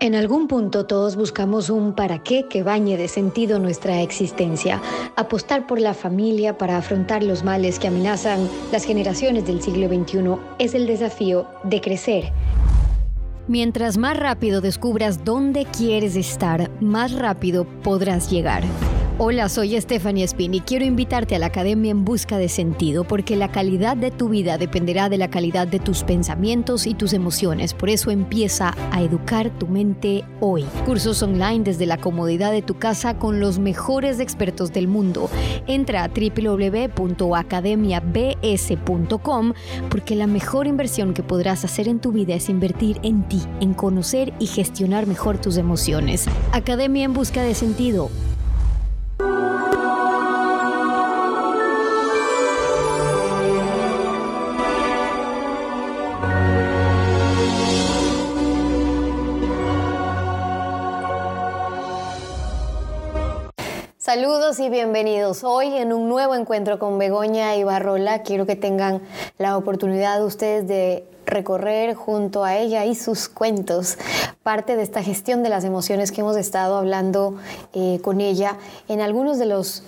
En algún punto todos buscamos un para qué que bañe de sentido nuestra existencia. Apostar por la familia para afrontar los males que amenazan las generaciones del siglo XXI es el desafío de crecer. Mientras más rápido descubras dónde quieres estar, más rápido podrás llegar. Hola, soy Stephanie Spin y quiero invitarte a la Academia en Busca de Sentido porque la calidad de tu vida dependerá de la calidad de tus pensamientos y tus emociones. Por eso empieza a educar tu mente hoy. Cursos online desde la comodidad de tu casa con los mejores expertos del mundo. Entra a www.academiabs.com porque la mejor inversión que podrás hacer en tu vida es invertir en ti, en conocer y gestionar mejor tus emociones. Academia en Busca de Sentido Saludos y bienvenidos. Hoy en un nuevo encuentro con Begoña y Barrola quiero que tengan la oportunidad ustedes de recorrer junto a ella y sus cuentos parte de esta gestión de las emociones que hemos estado hablando eh, con ella en algunos de los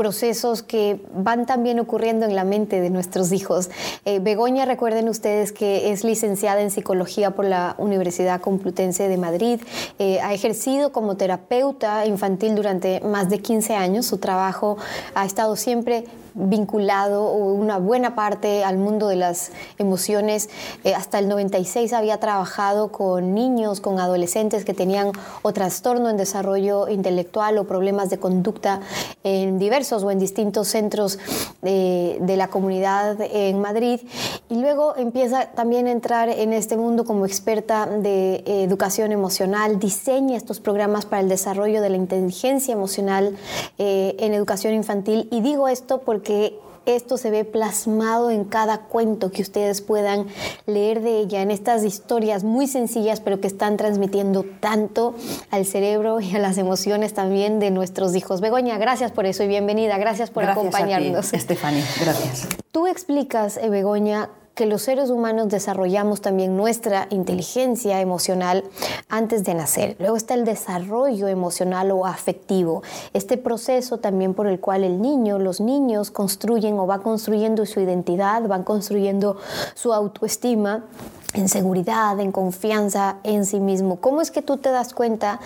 procesos que van también ocurriendo en la mente de nuestros hijos. Eh, Begoña, recuerden ustedes que es licenciada en psicología por la Universidad Complutense de Madrid, eh, ha ejercido como terapeuta infantil durante más de 15 años, su trabajo ha estado siempre vinculado una buena parte al mundo de las emociones. Eh, hasta el 96 había trabajado con niños, con adolescentes que tenían o trastorno en desarrollo intelectual o problemas de conducta en diversos o en distintos centros de, de la comunidad en Madrid. Y luego empieza también a entrar en este mundo como experta de educación emocional, diseña estos programas para el desarrollo de la inteligencia emocional eh, en educación infantil. Y digo esto porque que esto se ve plasmado en cada cuento que ustedes puedan leer de ella, en estas historias muy sencillas, pero que están transmitiendo tanto al cerebro y a las emociones también de nuestros hijos. Begoña, gracias por eso y bienvenida. Gracias por acompañarnos. Estefania, gracias. Tú explicas, eh, Begoña, que los seres humanos desarrollamos también nuestra inteligencia emocional antes de nacer. Luego está el desarrollo emocional o afectivo, este proceso también por el cual el niño, los niños construyen o va construyendo su identidad, van construyendo su autoestima en seguridad, en confianza en sí mismo. ¿Cómo es que tú te das cuenta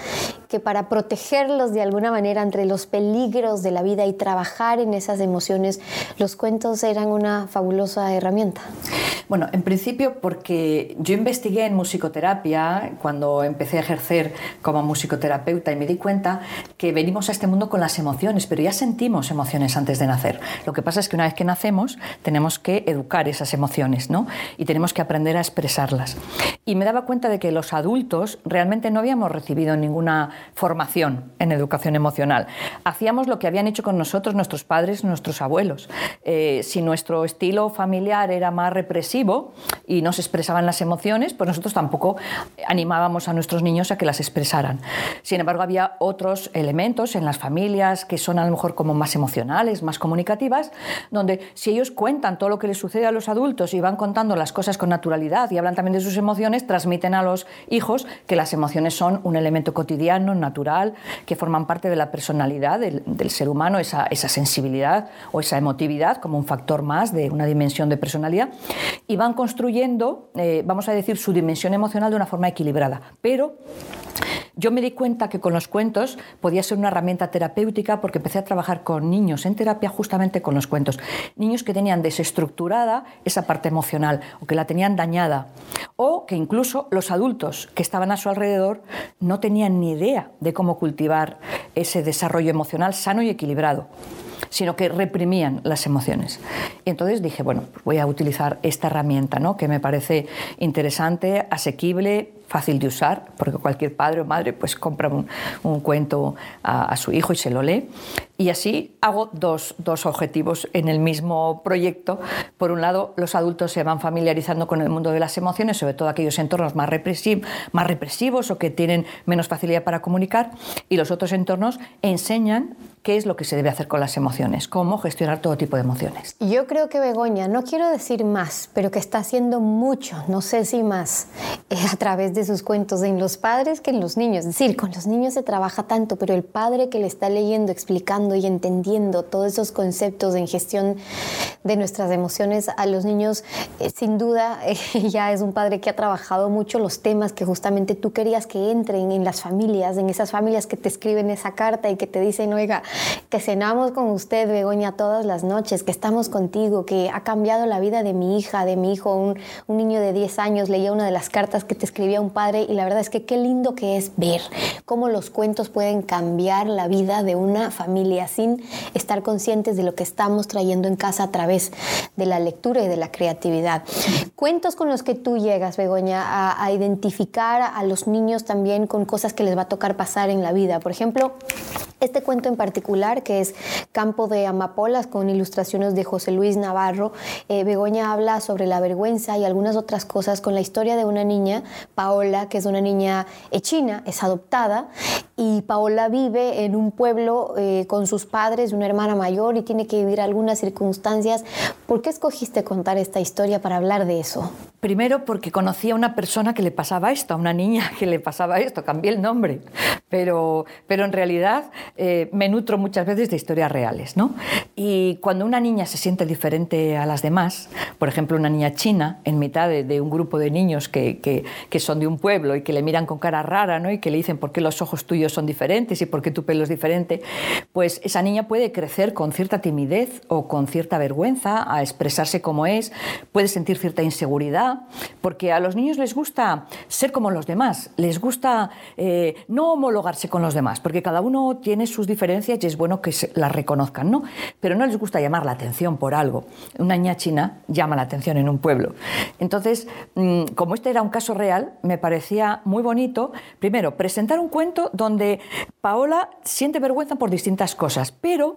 que para protegerlos de alguna manera entre los peligros de la vida y trabajar en esas emociones, los cuentos eran una fabulosa herramienta? Bueno, en principio porque yo investigué en musicoterapia cuando empecé a ejercer como musicoterapeuta y me di cuenta que venimos a este mundo con las emociones, pero ya sentimos emociones antes de nacer. Lo que pasa es que una vez que nacemos tenemos que educar esas emociones, ¿no? Y tenemos que aprender a expresar y me daba cuenta de que los adultos realmente no habíamos recibido ninguna formación en educación emocional. Hacíamos lo que habían hecho con nosotros nuestros padres, nuestros abuelos. Eh, si nuestro estilo familiar era más represivo y no se expresaban las emociones, pues nosotros tampoco animábamos a nuestros niños a que las expresaran. Sin embargo, había otros elementos en las familias que son a lo mejor como más emocionales, más comunicativas, donde si ellos cuentan todo lo que les sucede a los adultos y van contando las cosas con naturalidad y hablan también de sus emociones, transmiten a los hijos que las emociones son un elemento cotidiano, natural, que forman parte de la personalidad del, ser humano, esa, sensibilidad o esa emotividad como un factor más de una dimensión de personalidad, y van construyendo, eh, vamos a decir, su dimensión emocional de una forma equilibrada. Pero yo me di cuenta que con los cuentos podía ser una herramienta terapéutica porque empecé a trabajar con niños en terapia justamente con los cuentos. Niños que tenían desestructurada esa parte emocional o que la tenían dañada o que incluso los adultos que estaban a su alrededor no tenían ni idea de cómo cultivar ese desarrollo emocional sano y equilibrado sino que reprimían las emociones. Y entonces dije, bueno, voy a utilizar esta herramienta, ¿no? que me parece interesante, asequible, fácil de usar, porque cualquier padre o madre pues compra un, cuento a, su hijo y se lo lee. Y así hago dos, dos, objetivos en el mismo proyecto. Por un lado, los adultos se van familiarizando con el mundo de las emociones, sobre todo aquellos entornos más, más represivos o que tienen menos facilidad para comunicar, y los otros entornos enseñan qué es lo que se debe hacer con las emociones, cómo gestionar todo tipo de emociones. Yo creo que Begoña, no quiero decir más, pero que está haciendo mucho, no sé si más, eh, a través de sus cuentos en los padres que en los niños. Es decir, con los niños se trabaja tanto, pero el padre que le está leyendo, explicando y entendiendo todos esos conceptos en gestión de nuestras emociones a los niños, eh, sin duda ya es un padre que ha trabajado mucho los temas que justamente tú querías que entren en las familias, en esas familias que te escriben esa carta y que te dicen, oiga, que cenamos con usted, Begoña, todas las noches, que estamos contigo, que ha cambiado la vida de mi hija, de mi hijo, un, un niño de 10 años leía una de las cartas que te escribía un padre y la verdad es que qué lindo que es ver cómo los cuentos pueden cambiar la vida de una familia sin estar conscientes de lo que estamos trayendo en casa a través de la lectura y de la creatividad. Cuentos con los que tú llegas, Begoña, a, a identificar a los niños también con cosas que les va a tocar pasar en la vida. Por ejemplo, este cuento en particular, que es Campo de Amapolas, con ilustraciones de José Luis Navarro, eh, Begoña habla sobre la vergüenza y algunas otras cosas con la historia de una niña, Paola, que es una niña eh, china, es adoptada, y Paola vive en un pueblo eh, con sus padres, una hermana mayor, y tiene que vivir algunas circunstancias. ¿Por qué escogiste contar esta historia para hablar de eso? Primero porque conocí a una persona que le pasaba esto, a una niña que le pasaba esto, cambié el nombre, pero, pero en realidad eh, me nutro muchas veces de historias reales. ¿no? Y cuando una niña se siente diferente a las demás, por ejemplo una niña china en mitad de, un grupo de niños que, que, que, son de un pueblo y que le miran con cara rara ¿no? y que le dicen por qué los ojos tuyos son diferentes y por qué tu pelo es diferente, pues esa niña puede crecer con cierta timidez o con cierta vergüenza a expresarse como es, puede sentir cierta inseguridad, porque a los niños les gusta ser como los demás, les gusta eh, no homologarse con los demás, porque cada uno tiene sus diferencias y es bueno que las reconozcan, ¿no? Pero no les gusta llamar la atención por algo. Una niña china llama la atención en un pueblo. Entonces, mm, como este era un caso real, me parecía muy bonito, primero, presentar un cuento donde Paola siente vergüenza por distintas cosas, pero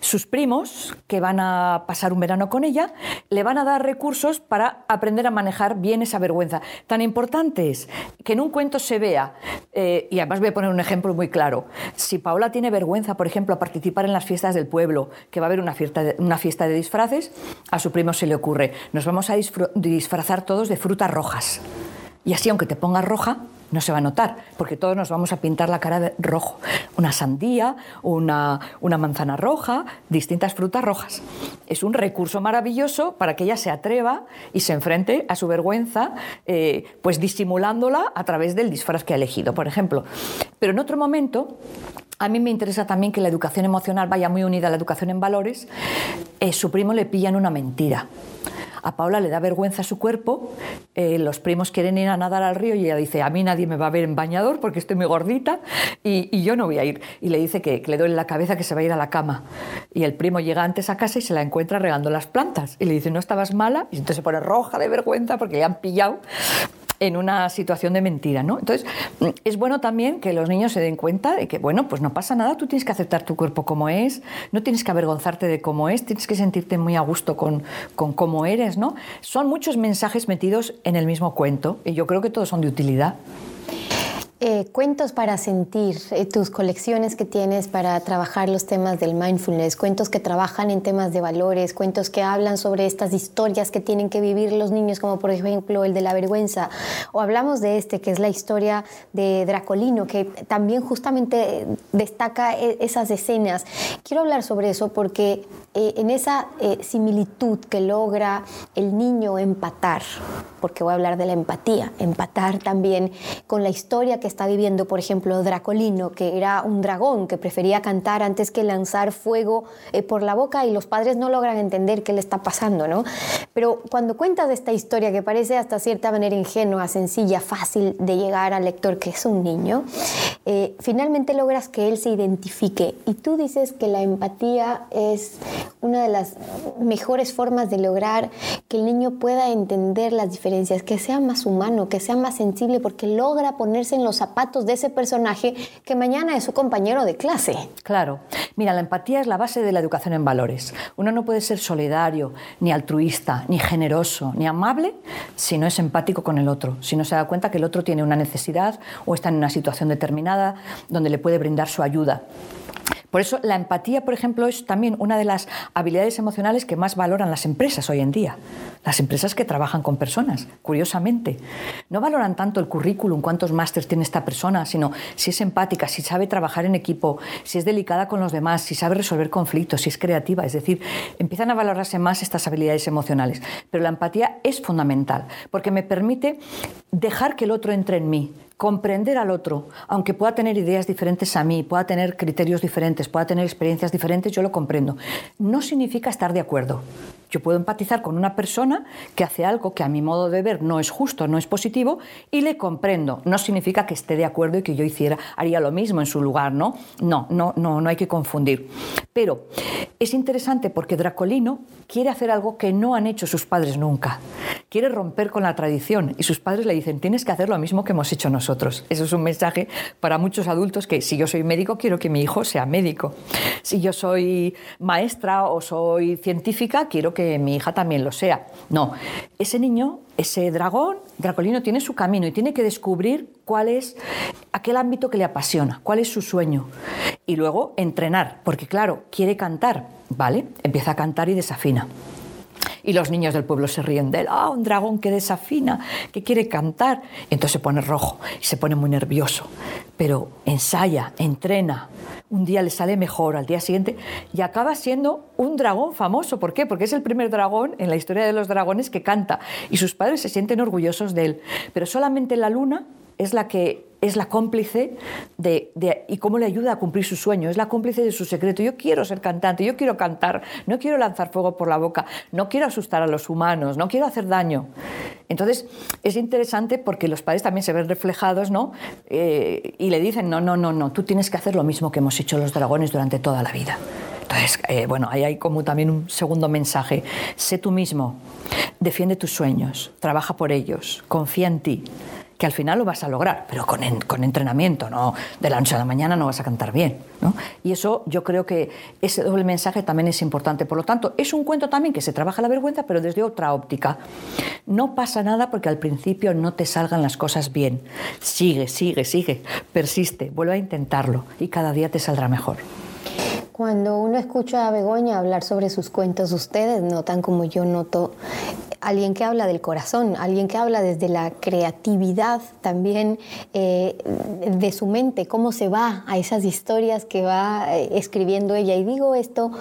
sus primos, que van a pasar un verano con ella, le van a dar recursos para aprender a manejar bien esa vergüenza. Tan importante es que en un cuento se vea, eh, y además voy a poner un ejemplo muy claro, si Paola tiene vergüenza, por ejemplo, a participar en las fiestas del pueblo, que va a haber una fiesta de disfraces, a su primo se le ocurre, nos vamos a disfrazar todos de frutas rojas. Y así, aunque te pongas roja, no se va a notar, porque todos nos vamos a pintar la cara de rojo. Una sandía, una, una manzana roja, distintas frutas rojas. Es un recurso maravilloso para que ella se atreva y se enfrente a su vergüenza, eh, pues disimulándola a través del disfraz que ha elegido, por ejemplo. Pero en otro momento, a mí me interesa también que la educación emocional vaya muy unida a la educación en valores. Eh, su primo le pillan una mentira. A Paula le da vergüenza su cuerpo, eh, los primos quieren ir a nadar al río y ella dice, a mí nadie me va a ver en bañador porque estoy muy gordita y, yo no voy a ir. Y le dice que, le duele la cabeza, que se va a ir a la cama. Y el primo llega antes a casa y se la encuentra regando las plantas. Y le dice, ¿no estabas mala? Y entonces se pone roja de vergüenza porque le han pillado en una situación de mentira, ¿no? Entonces, mm, es bueno también que los niños se den cuenta de que, bueno, pues no pasa nada, tú tienes que aceptar tu cuerpo como es, no tienes que avergonzarte de cómo es, tienes que sentirte muy a gusto con, con cómo eres, ¿no? Son muchos mensajes metidos en el mismo cuento y yo creo que todos son de utilidad. Eh, cuentos para sentir, eh, tus colecciones que tienes para trabajar los temas del mindfulness, cuentos que trabajan en temas de valores, cuentos que hablan sobre estas historias que tienen que vivir los niños, como por ejemplo el de la vergüenza, o hablamos de este, que es la historia de Dracolino, que también justamente destaca e, esas escenas. Quiero hablar sobre eso porque eh, en esa similitud que logra el niño empatar, porque voy a hablar de la empatía, empatar también con la historia que está viviendo, por ejemplo, Dracolino, que era un dragón que prefería cantar antes que lanzar fuego eh, por la boca y los padres no logran entender qué le está pasando, ¿no? Pero cuando cuentas esta historia que parece hasta cierta manera ingenua, sencilla, fácil de llegar al lector que es un niño, eh, finalmente logras que él se identifique y tú dices que la empatía es una de las mejores formas de lograr que el niño pueda entender las diferencias, que sea más humano, que sea más sensible, porque logra ponerse en los zapatos de ese personaje que mañana es su compañero de clase. Claro. Mira, la empatía es la base de la educación en valores. Uno no puede ser solidario, ni altruista, ni generoso, ni amable si no es empático con el otro, si no se da cuenta que el otro tiene una necesidad o está en una situación determinada donde le puede brindar su ayuda. Por eso la empatía, por ejemplo, es también una de las habilidades emocionales que más valoran las empresas hoy en día. Las empresas que trabajan con personas, curiosamente. No valoran tanto el currículum, cuántos másteres tiene esta persona, sino si es empática, si sabe trabajar en equipo, si es delicada con los demás, si sabe resolver conflictos, si es creativa. Es decir, empiezan a valorarse más estas habilidades emocionales. Pero la empatía es fundamental porque me permite dejar que el otro entre en mí, comprender al otro, aunque pueda tener ideas diferentes a mí, pueda tener criterios diferentes, pueda tener experiencias diferentes, yo lo comprendo. No significa estar de acuerdo. Yo puedo empatizar con una persona que hace algo que a mi modo de ver no es justo, no es positivo, y le comprendo. No significa que esté de acuerdo y que yo hiciera, haría lo mismo en su lugar, ¿no? No, no, no, no hay que confundir. Pero es interesante porque Dracolino quiere hacer algo que no han hecho sus padres nunca. Quiere romper con la tradición y sus padres le dicen, tienes que hacer lo mismo que hemos hecho nosotros. Eso es un mensaje para muchos adultos que si yo soy médico, quiero que mi hijo sea médico. Si yo soy maestra o soy científica, quiero que mi hija también lo sea. No, ese niño, ese dragón, Dracolino, tiene su camino y tiene que descubrir cuál es aquel ámbito que le apasiona, cuál es su sueño. Y luego entrenar, porque claro, quiere cantar, ¿vale? Empieza a cantar y desafina. Y los niños del pueblo se ríen de él. Ah, un dragón que desafina, que quiere cantar. Entonces se pone rojo y se pone muy nervioso. Pero ensaya, entrena. Un día le sale mejor, al día siguiente, y acaba siendo un dragón famoso. ¿Por qué? Porque es el primer dragón en la historia de los dragones que canta. Y sus padres se sienten orgullosos de él. Pero solamente la luna es la que es la cómplice de, y cómo le ayuda a cumplir su sueño, es la cómplice de su secreto. Yo quiero ser cantante, yo quiero cantar, no quiero lanzar fuego por la boca, no quiero asustar a los humanos, no quiero hacer daño. Entonces es interesante porque los padres también se ven reflejados, ¿no? Eh, y le dicen, no, no, no, no, tú tienes que hacer lo mismo que hemos hecho los dragones durante toda la vida. Entonces, eh, bueno, ahí hay como también un segundo mensaje. Sé tú mismo, defiende tus sueños, trabaja por ellos, confía en ti que al final lo vas a lograr, pero con, con entrenamiento, no de la noche a la mañana no vas a cantar bien. ¿no? Y eso yo creo que ese doble mensaje también es importante. Por lo tanto, es un cuento también que se trabaja la vergüenza, pero desde otra óptica. No pasa nada porque al principio no te salgan las cosas bien. Sigue, sigue, sigue, persiste, vuelve a intentarlo y cada día te saldrá mejor. Cuando uno escucha a Begoña hablar sobre sus cuentos, ustedes notan como yo noto alguien que habla del corazón, alguien que habla desde la creatividad también eh, de su mente, cómo se va a esas historias que va eh, escribiendo ella. Y digo esto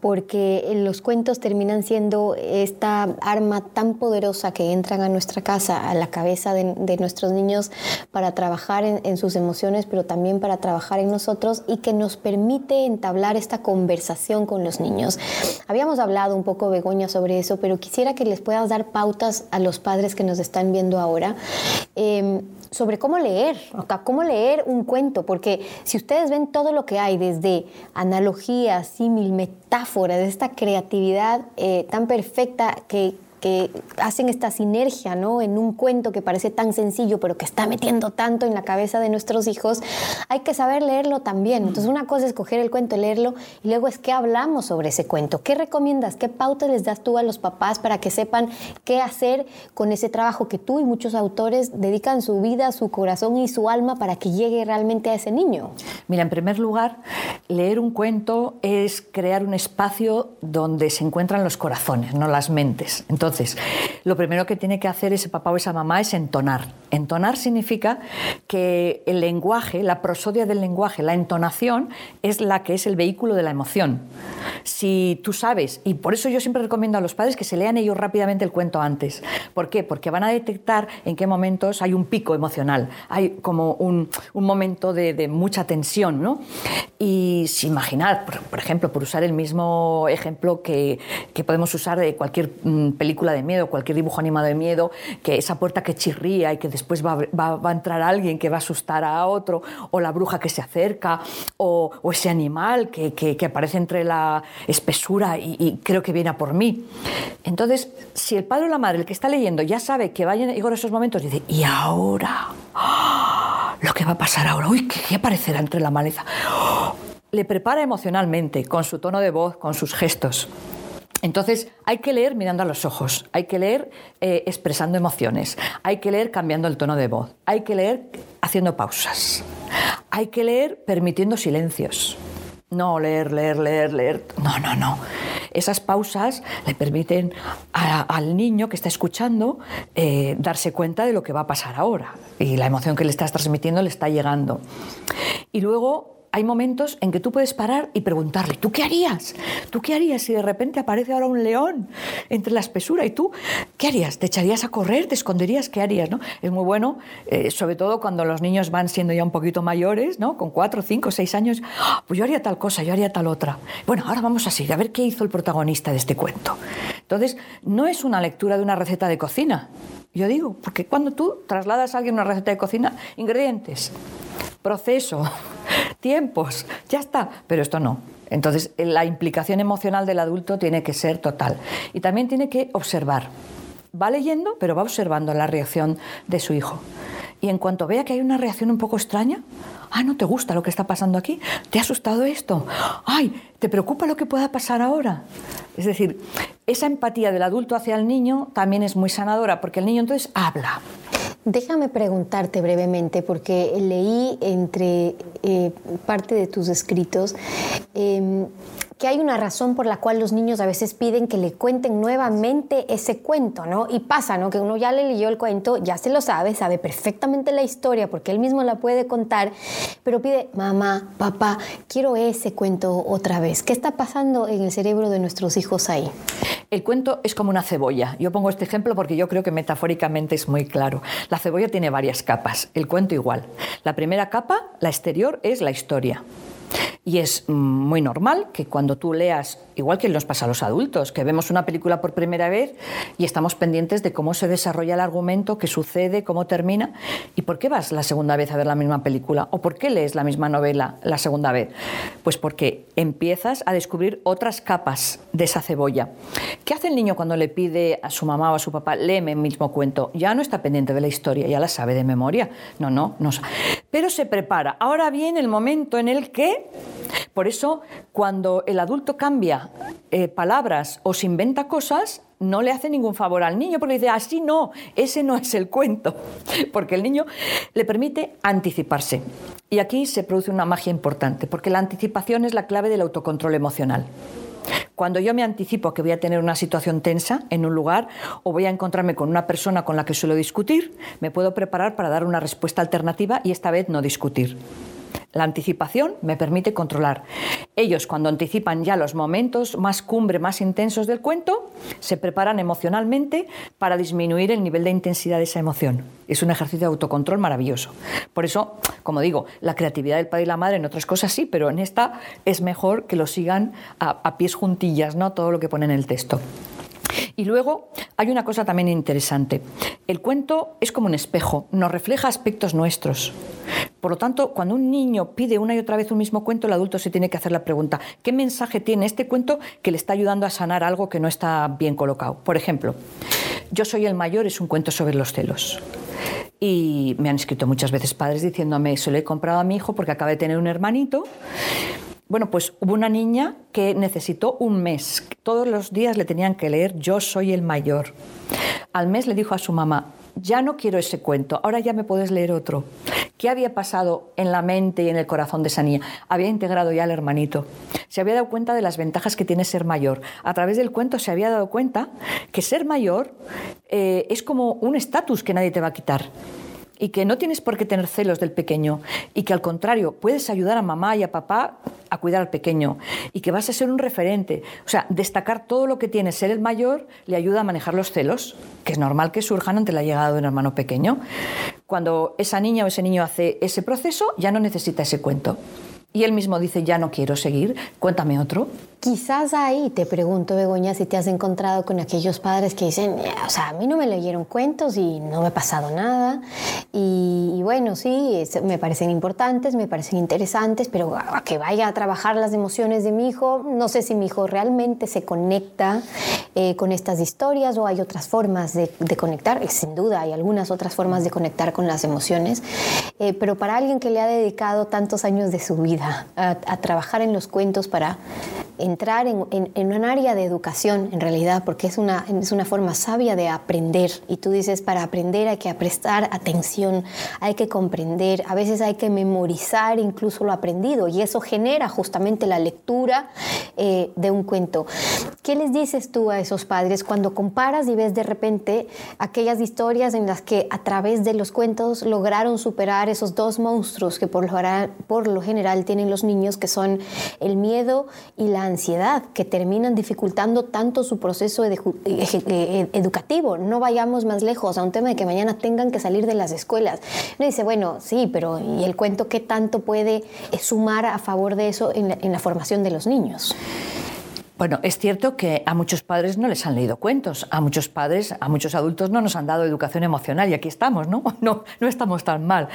porque los cuentos terminan siendo esta arma tan poderosa que entran a nuestra casa, a la cabeza de, nuestros niños para trabajar en, en sus emociones, pero también para trabajar en nosotros y que nos permite entablar esta conversación con los niños. Habíamos hablado un poco, Begoña, sobre eso, pero quisiera que les puedas dar pautas a los padres que nos están viendo ahora. Em, sobre cómo leer, cómo leer un cuento, porque si ustedes ven todo lo que hay, desde analogías, símil, metáforas, esta creatividad eh, tan perfecta que, que hacen esta sinergia ¿no? en un cuento que parece tan sencillo, pero que está metiendo tanto en la cabeza de nuestros hijos, hay que saber leerlo también. Entonces, una cosa es coger el cuento, leerlo, y luego es que hablamos sobre ese cuento. ¿Qué recomiendas? ¿Qué pautas les das tú a los papás para que sepan qué hacer con ese trabajo que tú y muchos autores dedican su vida, su corazón y su alma para que llegue realmente a ese niño? Mira, en primer lugar, leer un cuento es crear un espacio donde se encuentran los corazones, no las mentes. Entonces, entonces, lo primero que tiene que hacer ese papá o esa mamá es entonar. Entonar significa que el lenguaje, la prosodia del lenguaje, la entonación, es la que es el vehículo de la emoción. Si tú sabes, y por eso yo siempre recomiendo a los padres que se lean ellos rápidamente el cuento antes. ¿Por qué? Porque van a detectar en qué momentos hay un pico emocional, hay como un, momento de, mucha tensión. ¿no? Y si imaginar, por, ejemplo, por usar el mismo ejemplo que, que podemos usar de cualquier mm, película, de miedo, cualquier dibujo animado de miedo, que esa puerta que chirría y que después va, a entrar alguien que va a asustar a otro, o la bruja que se acerca, o, ese animal que, aparece entre la espesura y, creo que viene a por mí. Entonces, si el padre o la madre, el que está leyendo, ya sabe que vayan a llegar esos momentos, dice, ¿y ahora? ¡Ah! Lo que va a pasar ahora, uy, ¿qué, aparecerá entre la maleza? Le prepara emocionalmente, con su tono de voz, con sus gestos. Entonces, hay que leer mirando a los ojos, hay que leer eh, expresando emociones, hay que leer cambiando el tono de voz, hay que leer haciendo pausas, hay que leer permitiendo silencios. No, leer, leer, leer, leer. No, no, no. Esas pausas le permiten al niño que está escuchando eh, darse cuenta de lo que va a pasar ahora y la emoción que le estás transmitiendo le está llegando. Y luego hay momentos en que tú puedes parar y preguntarle, ¿tú qué harías? ¿Tú qué harías si de repente aparece ahora un león entre la espesura? ¿Y tú qué harías? ¿Te echarías a correr? ¿Te esconderías? ¿Qué harías? ¿no? Es muy bueno, eh, sobre todo cuando los niños van siendo ya un poquito mayores, ¿no? con cuatro, cinco, seis años, ah, pues yo haría tal cosa, yo haría tal otra. Bueno, ahora vamos a seguir, a ver qué hizo el protagonista de este cuento. Entonces, no es una lectura de una receta de cocina, yo digo, porque cuando tú trasladas a alguien una receta de cocina, ingredientes, proceso, tiempos, ya está. Pero esto no. Entonces, la implicación emocional del adulto tiene que ser total. Y también tiene que observar. Va leyendo, pero va observando la reacción de su hijo. Y en cuanto vea que hay una reacción un poco extraña, ah, no te gusta lo que está pasando aquí, te ha asustado esto, ay, te preocupa lo que pueda pasar ahora. Es decir, esa empatía del adulto hacia el niño también es muy sanadora, porque el niño entonces habla, Déjame preguntarte brevemente, porque leí entre eh, parte de tus escritos em, que hay una razón por la cual los niños a veces piden que le cuenten nuevamente ese cuento, ¿no? Y pasa, ¿no? Que uno ya le leyó el cuento, ya se lo sabe, sabe perfectamente la historia porque él mismo la puede contar, pero pide, mamá, papá, quiero ese cuento otra vez. ¿Qué está pasando en el cerebro de nuestros hijos ahí? El cuento es como una cebolla. Yo pongo este ejemplo porque yo creo que metafóricamente es muy claro. La cebolla tiene varias capas, el cuento igual. La primera capa, la exterior, es la historia. Y es muy normal que cuando tú leas, igual que nos pasa a los adultos, que vemos una película por primera vez y estamos pendientes de cómo se desarrolla el argumento, qué sucede, cómo termina, y por qué vas la segunda vez a ver la misma película o por qué lees la misma novela la segunda vez. Pues porque empiezas a descubrir otras capas de esa cebolla. ¿Qué hace el niño cuando le pide a su mamá o a su papá, léeme el mismo cuento? Ya no está pendiente de la historia, ya la sabe de memoria. No, no, no. Pero se prepara. Ahora viene el momento en el que por eso, cuando el adulto cambia eh, palabras o se inventa cosas, no le hace ningún favor al niño porque dice, así no, ese no es el cuento, porque el niño le permite anticiparse. Y aquí se produce una magia importante, porque la anticipación es la clave del autocontrol emocional. Cuando yo me anticipo que voy a tener una situación tensa en un lugar o voy a encontrarme con una persona con la que suelo discutir, me puedo preparar para dar una respuesta alternativa y esta vez no discutir. La anticipación me permite controlar. Ellos, cuando anticipan ya los momentos más cumbre, más intensos del cuento, se preparan emocionalmente para disminuir el nivel de intensidad de esa emoción. Es un ejercicio de autocontrol maravilloso. Por eso, como digo, la creatividad del padre y la madre en otras cosas sí, pero en esta es mejor que lo sigan a, pies juntillas, ¿no? Todo lo que pone en el texto. Y luego hay una cosa también interesante. El cuento es como un espejo, nos refleja aspectos nuestros. Por lo tanto, cuando un niño pide una y otra vez un mismo cuento, el adulto se tiene que hacer la pregunta, ¿qué mensaje tiene este cuento que le está ayudando a sanar algo que no está bien colocado? Por ejemplo, Yo soy el mayor es un cuento sobre los celos. Y me han escrito muchas veces padres diciéndome, se lo he comprado a mi hijo porque acaba de tener un hermanito bueno, pues hubo una niña que necesitó un mes. Todos los días le tenían que leer Yo soy el mayor. Al mes le dijo a su mamá, ya no quiero ese cuento, ahora ya me puedes leer otro. ¿Qué había pasado en la mente y en el corazón de esa niña? Había integrado ya al hermanito. Se había dado cuenta de las ventajas que tiene ser mayor. A través del cuento se había dado cuenta que ser mayor eh, es como un estatus que nadie te va a quitar y que no tienes por qué tener celos del pequeño y que al contrario puedes ayudar a mamá y a papá a cuidar al pequeño y que vas a ser un referente. O sea, destacar todo lo que tiene ser el mayor le ayuda a manejar los celos, que es normal que surjan ante la llegada de un hermano pequeño. Cuando esa niña o ese niño hace ese proceso, ya no necesita ese cuento. Y él mismo dice, ya no quiero seguir, cuéntame otro. Quizás ahí te pregunto, Begoña, si te has encontrado con aquellos padres que dicen, o sea, a mí no me leyeron cuentos y no me ha pasado nada. Y, bueno, sí, me parecen importantes, me parecen interesantes, pero a, que vaya a trabajar las emociones de mi hijo, no sé si mi hijo realmente se conecta eh, con estas historias o hay otras formas de, conectar. sin duda, hay algunas otras formas de conectar con las emociones. Eh, pero para alguien que le ha dedicado tantos años de su vida a trabajar en los cuentos para entrar en, un área de educación, en realidad, porque es una, es una forma sabia de aprender. Y tú dices, para aprender hay que prestar atención, hay que comprender, a veces hay que memorizar incluso lo aprendido, y eso genera justamente la lectura eh, de un cuento. ¿Qué les dices tú a esos padres cuando comparas y ves de repente aquellas historias en las que a través de los cuentos lograron superar esos dos monstruos que por lo, por lo general tienen los niños, que son el miedo y la ansiedad, que terminan dificultando tanto su proceso eh, educativo? No vayamos más lejos a un tema de que mañana tengan que salir de las escuelas. Uno dice, bueno, sí, pero ¿y el cuento qué tanto puede sumar a favor de eso en la formación de los niños? Bueno, es cierto que a muchos padres no les han leído cuentos, a muchos padres, a muchos adultos no nos han dado educación emocional y aquí estamos, ¿no? No, no estamos tan mal.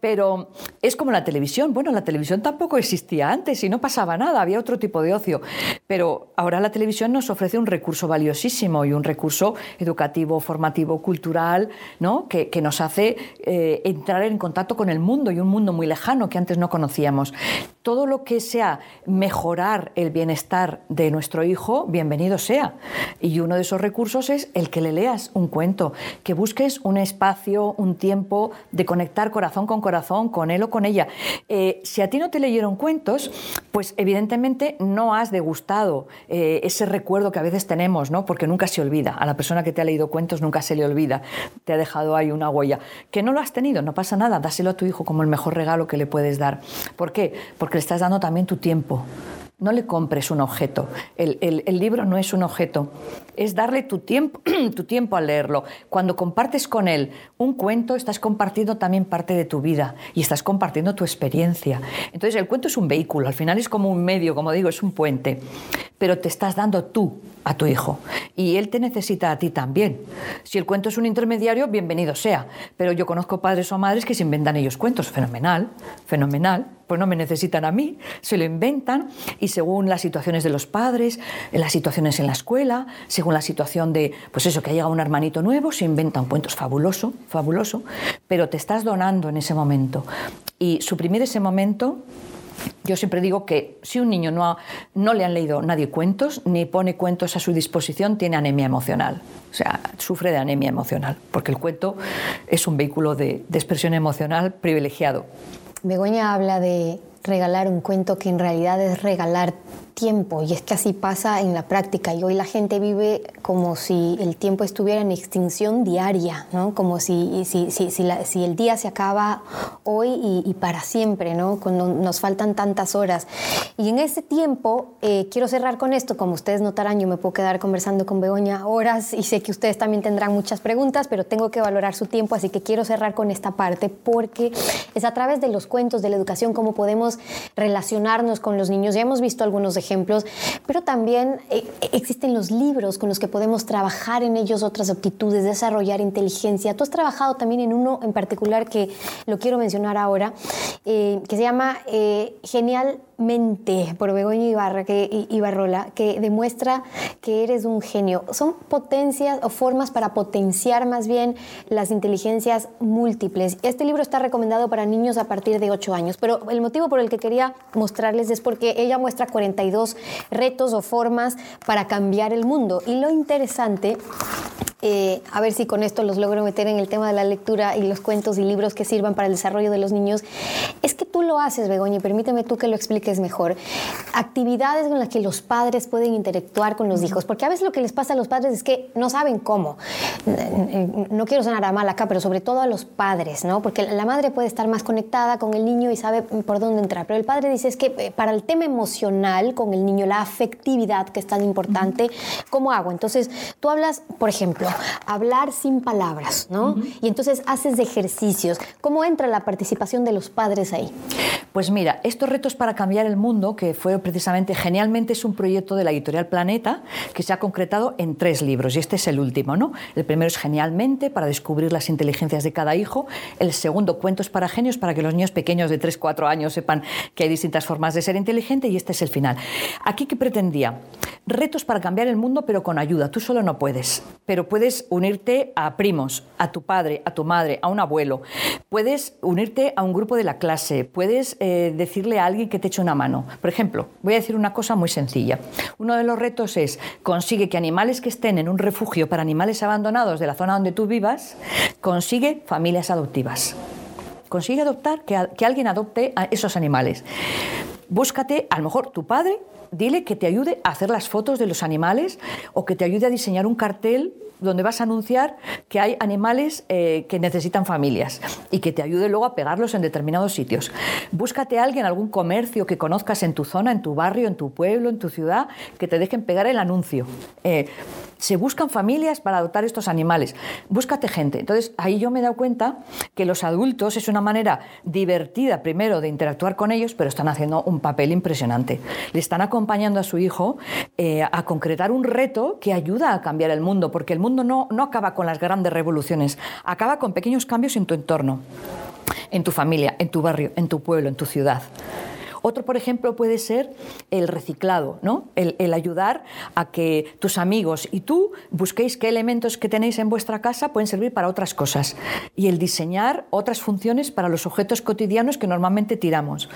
Pero es como la televisión. Bueno, la televisión tampoco existía antes y no pasaba nada, había otro tipo de ocio. Pero ahora la televisión nos ofrece un recurso valiosísimo y un recurso educativo, formativo, cultural, ¿no? Que, nos hace eh, entrar en contacto con el mundo y un mundo muy lejano que antes no conocíamos. Todo lo que sea mejorar el bienestar de nuestro nuestro hijo, bienvenido sea. Y uno de esos recursos es el que le leas un cuento, que busques un espacio, un tiempo de conectar corazón con corazón, con él o con ella. Eh, si a ti no te leyeron cuentos, pues evidentemente no has degustado eh, ese recuerdo que a veces tenemos, ¿no? porque nunca se olvida. A la persona que te ha leído cuentos nunca se le olvida. Te ha dejado ahí una huella. Que no lo has tenido, no pasa nada, dáselo a tu hijo como el mejor regalo que le puedes dar. ¿Por qué? Porque le estás dando también tu tiempo. No le compres un objeto. El, libro no es un objeto. Es darle tu tiempo, tu tiempo leerlo. Cuando compartes con él un cuento, estás compartiendo también parte de tu vida y estás compartiendo tu experiencia. Entonces el cuento es un vehículo, al final es como un medio, como digo, es un puente. Pero te estás dando tú a tu hijo y él te necesita a ti también. Si el cuento es un intermediario, bienvenido sea. Pero yo conozco padres o madres que se inventan ellos cuentos. Fenomenal, fenomenal pues no me necesitan a mí, se lo inventan según las situaciones de los padres, las situaciones en la escuela, según la situación de, pues eso, que ha llegado un hermanito nuevo, se inventan cuentos fabuloso, fabuloso, pero te estás donando en ese momento. Y suprimir ese momento yo siempre digo que si un niño no, no, le han leído nadie cuentos, ni pone cuentos a su disposición, tiene anemia emocional. O sea, sufre de anemia emocional, porque el cuento es un vehículo de, de expresión emocional privilegiado. Begoña habla de regalar un cuento que en realidad es regalar tiempo y es que así pasa en la práctica y hoy la gente vive como si el tiempo estuviera en extinción diaria, ¿no? como si, si, si, si el día se acaba hoy y, para siempre, ¿no? cuando nos faltan tantas horas. Y en ese tiempo, eh, quiero cerrar con esto, como ustedes notarán, yo me puedo quedar conversando con Begoña horas y sé que ustedes también tendrán muchas preguntas, pero tengo que valorar su tiempo, así que quiero cerrar con esta parte porque es a través de los cuentos, de la educación, cómo podemos relacionarnos con los niños. Ya hemos visto algunos ejemplos ejemplos, pero también eh, existen los libros con los que podemos trabajar en ellos otras aptitudes, desarrollar inteligencia. Tú has trabajado también en uno en particular que lo quiero mencionar ahora, eh, que se llama eh, Genial mente por Begoña Ibarrola, que demuestra que eres un genio. Son potencias o formas para potenciar más bien las inteligencias múltiples. Este libro está recomendado para niños a partir de 8 años, pero el motivo por el que quería mostrarles es porque ella muestra 42 retos o formas para cambiar el mundo. Y lo interesante eh, a ver si con esto los logro meter en el tema de la lectura y los cuentos y libros que sirvan para el desarrollo de los niños, es que tú lo haces, Begoña, y permíteme tú que lo expliques mejor. Actividades con las que los padres pueden interactuar con los hijos, porque a veces lo que les pasa a los padres es que no saben cómo. No quiero sonar a mal acá, pero sobre todo a los padres, ¿no? Porque la madre puede estar más conectada con el niño y sabe por dónde entrar, pero el padre dice es que eh, para el tema emocional con el niño, la afectividad que es tan importante, ¿cómo hago? Entonces, tú hablas, por ejemplo, hablar sin palabras, ¿no? Y entonces haces ejercicios. ¿Cómo entra la participación de los padres ahí? Pues mira, estos retos para cambiar el mundo, que fue precisamente genialmente, es un proyecto de la editorial Planeta que se ha concretado en tres libros y este es el último, ¿no? El primero es Genialmente para descubrir las inteligencias de cada hijo, el segundo Cuentos para genios para que los niños pequeños de 3-4 años sepan que hay distintas formas de ser inteligente y este es el final. Aquí qué pretendía retos para cambiar el mundo, pero con ayuda. Tú solo no puedes, pero puedes unirte a primos, a tu padre, a tu madre, a un abuelo. Puedes unirte a un grupo de la clase. Puedes eh, decirle a alguien que te eche una mano. Por ejemplo, voy a decir una cosa muy sencilla. Uno de los retos es consigue que animales que estén en un refugio para animales abandonados de la zona donde tú vivas, consigue familias adoptivas. Consigue adoptar, que, que alguien adopte a esos animales. Búscate, a lo mejor, tu padre dile que te ayude a hacer las fotos de los animales o que te ayude a diseñar un cartel donde vas a anunciar que hay animales eh, que necesitan familias y que te ayude luego a pegarlos en determinados sitios. Búscate a alguien, algún comercio que conozcas en tu zona, en tu barrio, en tu pueblo, en tu ciudad, que te dejen pegar el anuncio. Eh, se buscan familias para adoptar estos animales. Búscate gente. Entonces, ahí yo me he dado cuenta que los adultos es una manera divertida, primero, de interactuar con ellos, pero están haciendo un papel impresionante. Le están acompañando a su hijo eh, a concretar un reto que ayuda a cambiar el mundo, porque el mundo no, no acaba con las grandes revoluciones, acaba con pequeños cambios en tu entorno, en tu familia, en tu barrio, en tu pueblo, en tu ciudad. Otro, por ejemplo, puede ser el reciclado, ¿no? el, ayudar a que tus amigos y tú busquéis qué elementos que tenéis en vuestra casa pueden servir para otras cosas y el diseñar otras funciones para los objetos cotidianos que normalmente tiramos.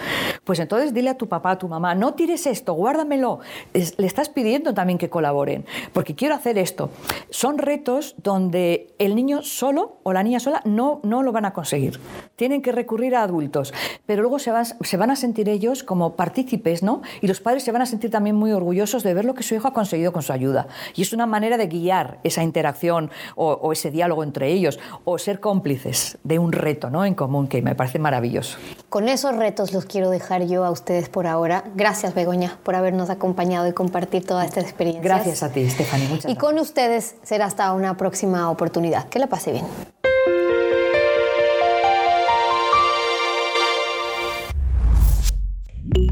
Pues entonces dile a tu papá, a tu mamá, no tires esto, guárdamelo. le estás pidiendo también que colaboren, porque quiero hacer esto. Son retos donde el niño solo o la niña sola no, no lo van a conseguir. Tienen que recurrir a adultos, pero luego se, se van a sentir ellos como partícipes, ¿no? Y los padres se van a sentir también muy orgullosos de ver lo que su hijo ha conseguido con su ayuda. Y es una manera de guiar esa interacción o, ese diálogo entre ellos, o ser cómplices de un reto ¿no? en común, que me parece maravilloso. Con esos retos los quiero dejar yo a ustedes por ahora. Gracias, Begoña, por habernos acompañado y compartir toda esta experiencia. Gracias a ti, Stephanie. y con ustedes será hasta una próxima oportunidad. Que la pase bien.